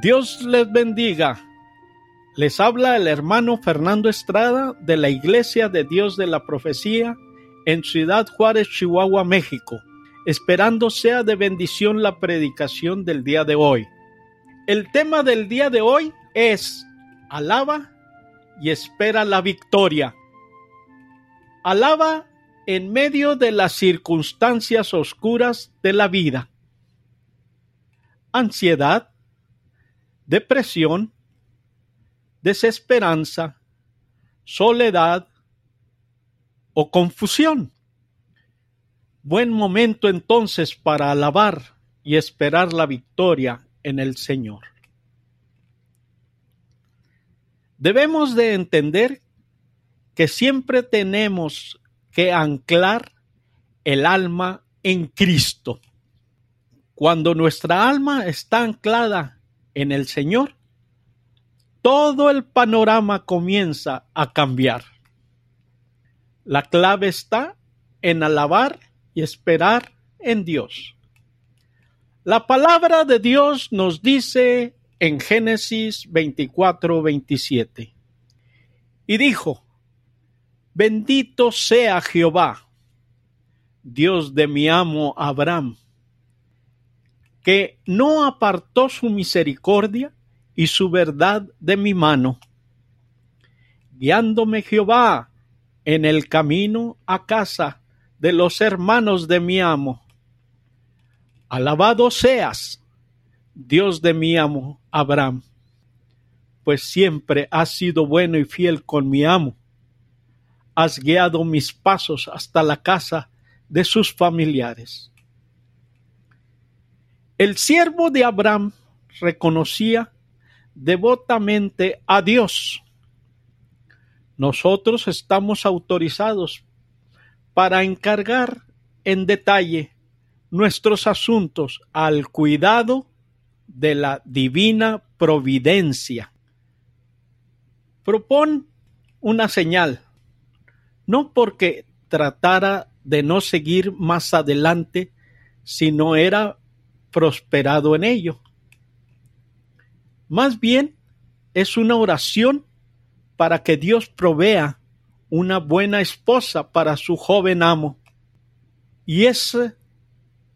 Dios les bendiga. Les habla el hermano Fernando Estrada de la Iglesia de Dios de la Profecía en Ciudad Juárez, Chihuahua, México, esperando sea de bendición la predicación del día de hoy. El tema del día de hoy es alaba y espera la victoria. Alaba en medio de las circunstancias oscuras de la vida. Ansiedad, depresión, desesperanza, soledad o confusión. Buen momento entonces para alabar y esperar la victoria en el Señor. Debemos de entender que siempre tenemos que anclar el alma en Cristo. Cuando nuestra alma está anclada en el Señor, todo el panorama comienza a cambiar. La clave está en alabar y esperar en Dios. La palabra de Dios nos dice en Génesis 24, 27. Y dijo, Bendito sea Jehová, Dios de mi amo Abraham, que no apartó su misericordia y su verdad de mi mano, guiándome Jehová en el camino a casa de los hermanos de mi amo. Alabado seas, Dios de mi amo Abraham, pues siempre has sido bueno y fiel con mi amo. Has guiado mis pasos hasta la casa de sus familiares. El siervo de Abraham reconocía devotamente a Dios. Nosotros estamos autorizados para encargar en detalle nuestros asuntos al cuidado de la divina providencia. Propon una señal, no porque tratara de no seguir más adelante si no era prosperado en ello. Más bien es una oración para que Dios provea una buena esposa para su joven amo. Y esa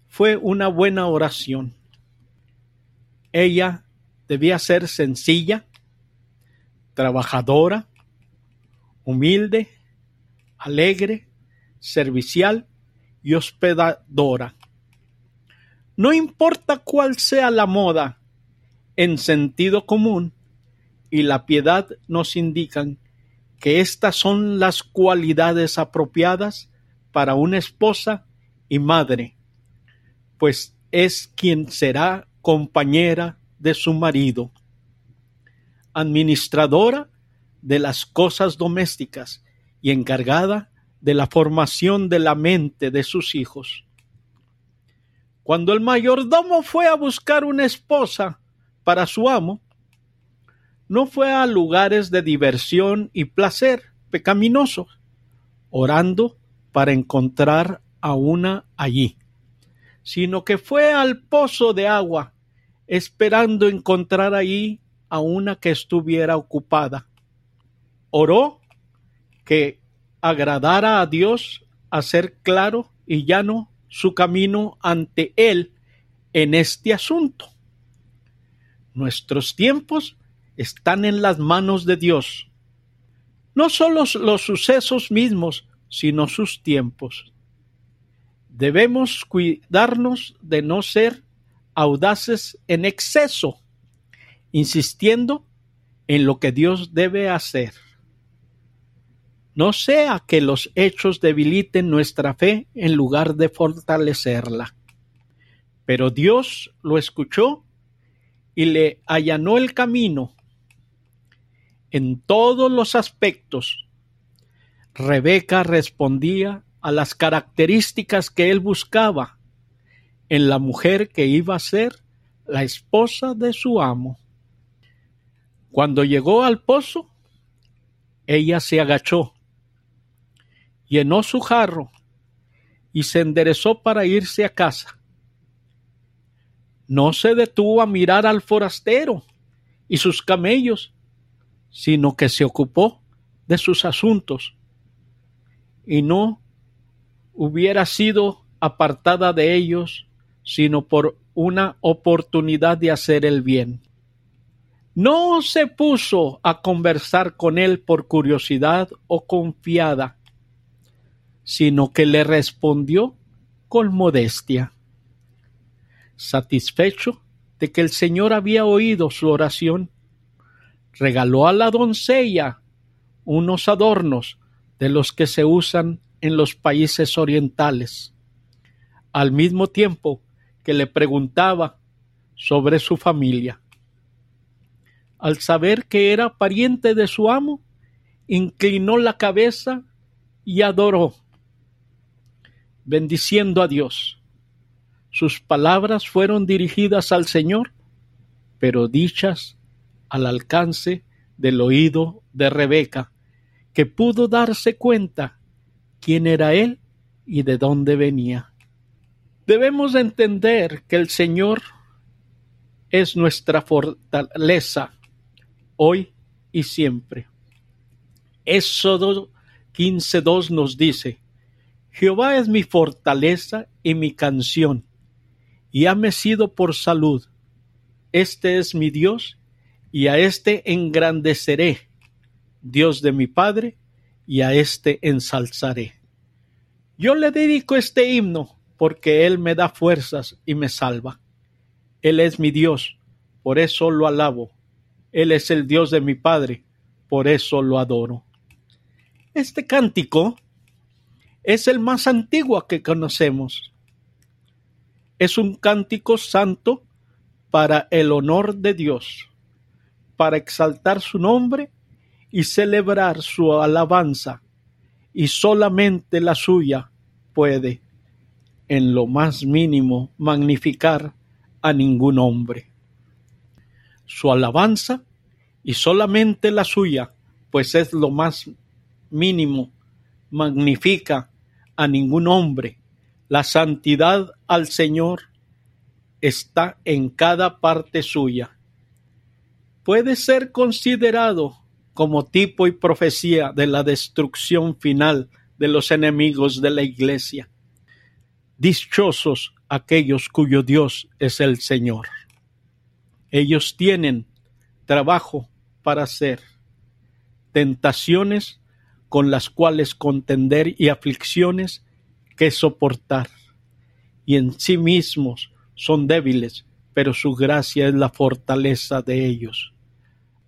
fue una buena oración. Ella debía ser sencilla, trabajadora, humilde, alegre, servicial y hospedadora. No importa cuál sea la moda, en sentido común y la piedad nos indican que estas son las cualidades apropiadas para una esposa y madre, pues es quien será compañera de su marido, administradora de las cosas domésticas y encargada de la formación de la mente de sus hijos. Cuando el mayordomo fue a buscar una esposa para su amo, no fue a lugares de diversión y placer pecaminosos, orando para encontrar a una allí, sino que fue al pozo de agua, esperando encontrar allí a una que estuviera ocupada. Oró que agradara a Dios hacer claro y llano su camino ante Él en este asunto. Nuestros tiempos están en las manos de Dios. No solo los sucesos mismos, sino sus tiempos. Debemos cuidarnos de no ser audaces en exceso, insistiendo en lo que Dios debe hacer. No sea que los hechos debiliten nuestra fe en lugar de fortalecerla. Pero Dios lo escuchó y le allanó el camino en todos los aspectos. Rebeca respondía a las características que él buscaba en la mujer que iba a ser la esposa de su amo. Cuando llegó al pozo, ella se agachó, llenó su jarro y se enderezó para irse a casa. No se detuvo a mirar al forastero y sus camellos, sino que se ocupó de sus asuntos y no hubiera sido apartada de ellos sino por una oportunidad de hacer el bien. No se puso a conversar con él por curiosidad o confiada, sino que le respondió con modestia. Satisfecho de que el Señor había oído su oración, regaló a la doncella unos adornos de los que se usan en los países orientales, al mismo tiempo que le preguntaba sobre su familia. Al saber que era pariente de su amo, inclinó la cabeza y adoró, bendiciendo a Dios. Sus palabras fueron dirigidas al Señor, pero dichas al alcance del oído de Rebeca, que pudo darse cuenta quién era él y de dónde venía. Debemos entender que el Señor es nuestra fortaleza hoy y siempre. Éxodo 15.2 nos dice, Jehová es mi fortaleza y mi canción, y ha sido por salud. Este es mi Dios, y a éste engrandeceré, Dios de mi Padre, y a éste ensalzaré. Yo le dedico este himno porque Él me da fuerzas y me salva. Él es mi Dios, por eso lo alabo. Él es el Dios de mi Padre, por eso lo adoro. Este cántico es el más antiguo que conocemos. Es un cántico santo para el honor de Dios, para exaltar su nombre y celebrar su alabanza, y solamente la suya puede en lo más mínimo magnificar a ningún hombre. Su alabanza, y solamente la suya, pues es lo más mínimo, magnifica a ningún hombre. La santidad al Señor está en cada parte suya. Puede ser considerado como tipo y profecía de la destrucción final de los enemigos de la Iglesia. Dichosos aquellos cuyo Dios es el Señor. Ellos tienen trabajo para hacer, tentaciones con las cuales contender y aflicciones que soportar. Y en sí mismos son débiles, pero su gracia es la fortaleza de ellos.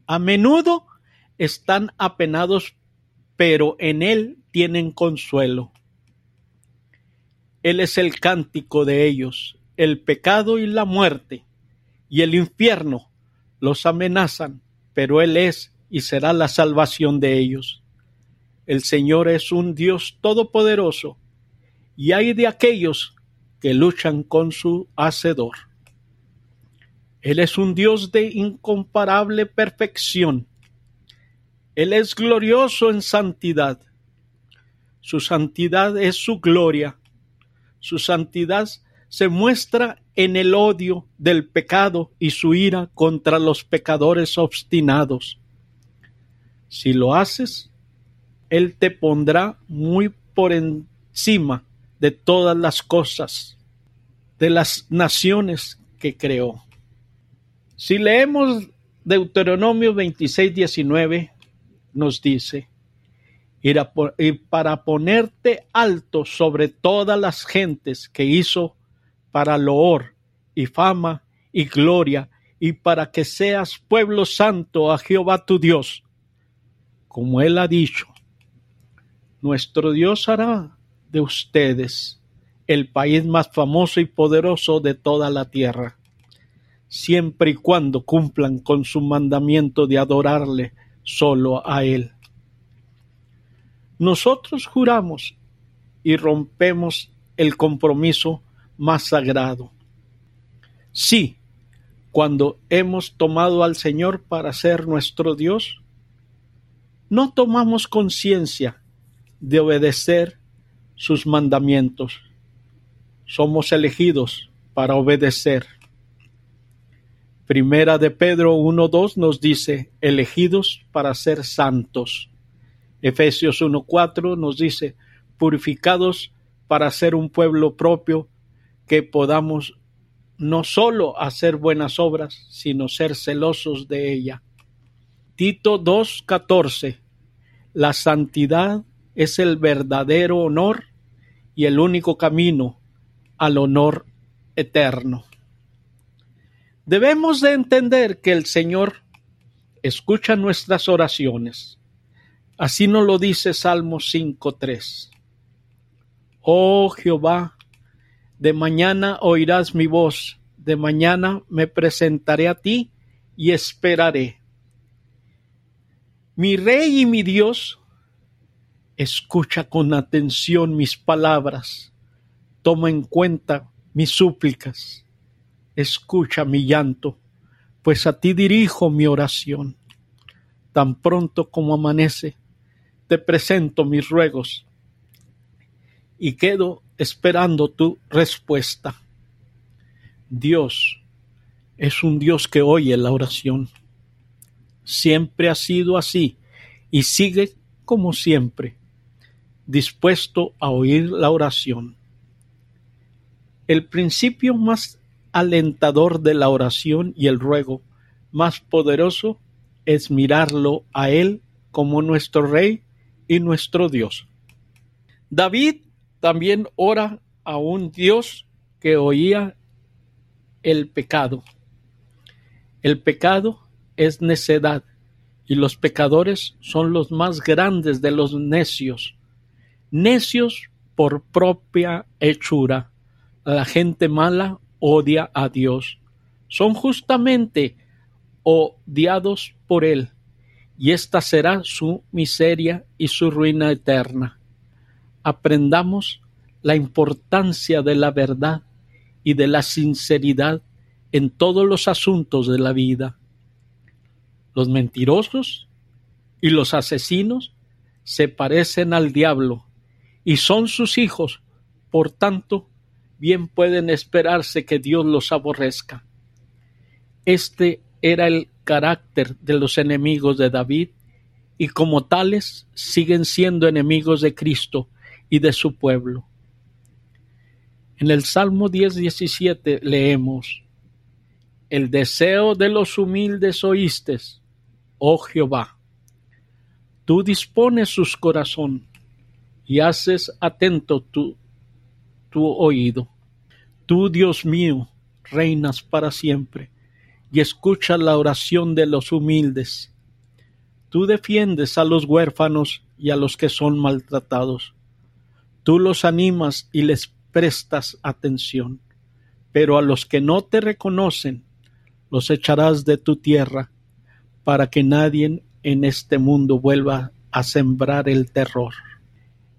A menudo están apenados, pero en Él tienen consuelo. Él es el cántico de ellos. El pecado y la muerte y el infierno los amenazan, pero Él es y será la salvación de ellos. El Señor es un Dios todopoderoso, y hay de aquellos que luchan con su Hacedor. Él es un Dios de incomparable perfección. Él es glorioso en santidad. Su santidad es su gloria su santidad se muestra en el odio del pecado y su ira contra los pecadores obstinados. Si lo haces, Él te pondrá muy por encima de todas las cosas, de las naciones que creó. Si leemos Deuteronomio 26, 19, nos dice, y para ponerte alto sobre todas las gentes que hizo para loor y fama y gloria y para que seas pueblo santo a Jehová tu Dios, como él ha dicho. Nuestro Dios hará de ustedes el país más famoso y poderoso de toda la tierra, siempre y cuando cumplan con su mandamiento de adorarle solo a él. Nosotros juramos y rompemos el compromiso más sagrado. Sí, cuando hemos tomado al Señor para ser nuestro Dios, no tomamos conciencia de obedecer sus mandamientos. Somos elegidos para obedecer. Primera de Pedro 1.2 nos dice, elegidos para ser santos. Efesios 1.4 nos dice, purificados para ser un pueblo propio que podamos no solo hacer buenas obras, sino ser celosos de ella. Tito 2.14 La santidad es el verdadero honor y el único camino al honor eterno. Debemos de entender que el Señor escucha nuestras oraciones. Así nos lo dice Salmo 5.3. Oh Jehová, de mañana oirás mi voz, de mañana me presentaré a ti y esperaré. Mi Rey y mi Dios, escucha con atención mis palabras, toma en cuenta mis súplicas escucha mi llanto, pues a ti dirijo mi oración. Tan pronto como amanece, te presento mis ruegos y quedo esperando tu respuesta. Dios es un Dios que oye la oración. Siempre ha sido así y sigue como siempre, dispuesto a oír la oración. El principio más alentador de la oración y el ruego, más poderoso es mirarlo a Él como nuestro Rey y nuestro Dios. David también ora a un Dios que oía el pecado. El pecado es necedad y los pecadores son los más grandes de los necios. Necios por propia hechura. La gente mala odia a Dios son justamente odiados por Él, y esta será su miseria y su ruina eterna. Aprendamos la importancia de la verdad y de la sinceridad en todos los asuntos de la vida. Los mentirosos y los asesinos se parecen al diablo y son sus hijos, por tanto, bien pueden esperarse que Dios los aborrezca. Este era el carácter de los enemigos de David y como tales siguen siendo enemigos de Cristo y de su pueblo. En el Salmo 10:17 leemos, El deseo de los humildes oíste, oh Jehová. Tú dispones sus corazón y haces atento tu oído. Tú, Dios mío, reinas para siempre y escuchas la oración de los humildes. Tú defiendes a los huérfanos y a los que son maltratados. Tú los animas y les prestas atención. Pero a los que no te reconocen, los echarás de tu tierra, para que nadie en este mundo vuelva a sembrar el terror.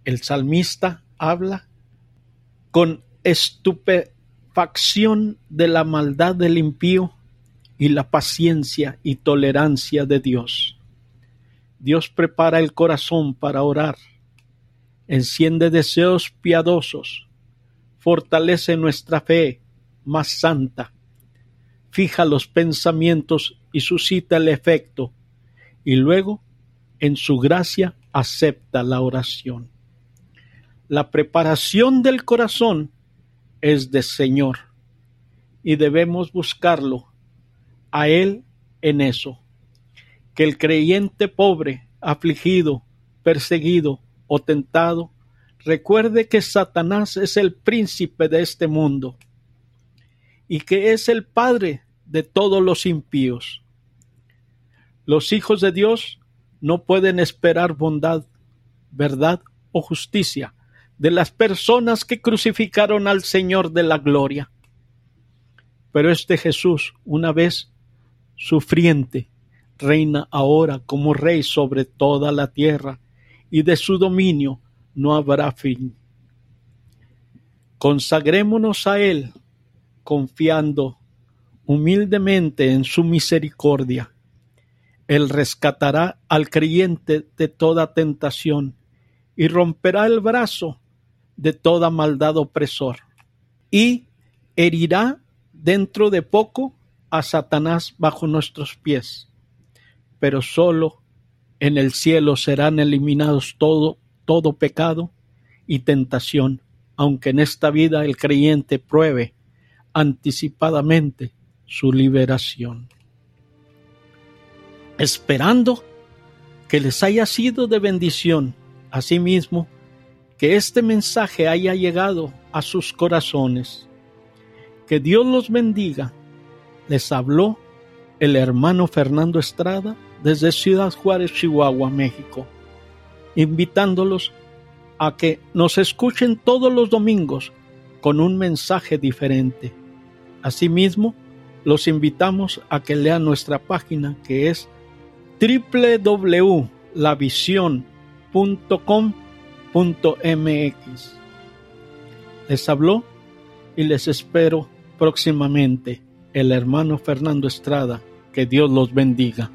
El salmista habla con estupefacción de la maldad del impío y la paciencia y tolerancia de Dios. Dios prepara el corazón para orar, enciende deseos piadosos, fortalece nuestra fe más santa, fija los pensamientos y suscita el efecto, y luego, en su gracia, acepta la oración. La preparación del corazón es de Señor y debemos buscarlo a Él en eso. Que el creyente pobre, afligido, perseguido o tentado, recuerde que Satanás es el príncipe de este mundo y que es el padre de todos los impíos. Los hijos de Dios no pueden esperar bondad, verdad o justicia de las personas que crucificaron al Señor de la gloria. Pero este Jesús, una vez sufriente, reina ahora como rey sobre toda la tierra, y de su dominio no habrá fin. Consagrémonos a Él, confiando humildemente en su misericordia. Él rescatará al creyente de toda tentación y romperá el brazo de toda maldad opresor, y herirá dentro de poco a Satanás bajo nuestros pies, pero solo en el cielo serán eliminados todo, todo pecado y tentación, aunque en esta vida el creyente pruebe anticipadamente su liberación. Esperando que les haya sido de bendición, asimismo, que este mensaje haya llegado a sus corazones. Que Dios los bendiga. Les habló el hermano Fernando Estrada desde Ciudad Juárez, Chihuahua, México, invitándolos a que nos escuchen todos los domingos con un mensaje diferente. Asimismo, los invitamos a que lean nuestra página que es Les habló y les espero próximamente el hermano Fernando Estrada. Que Dios los bendiga.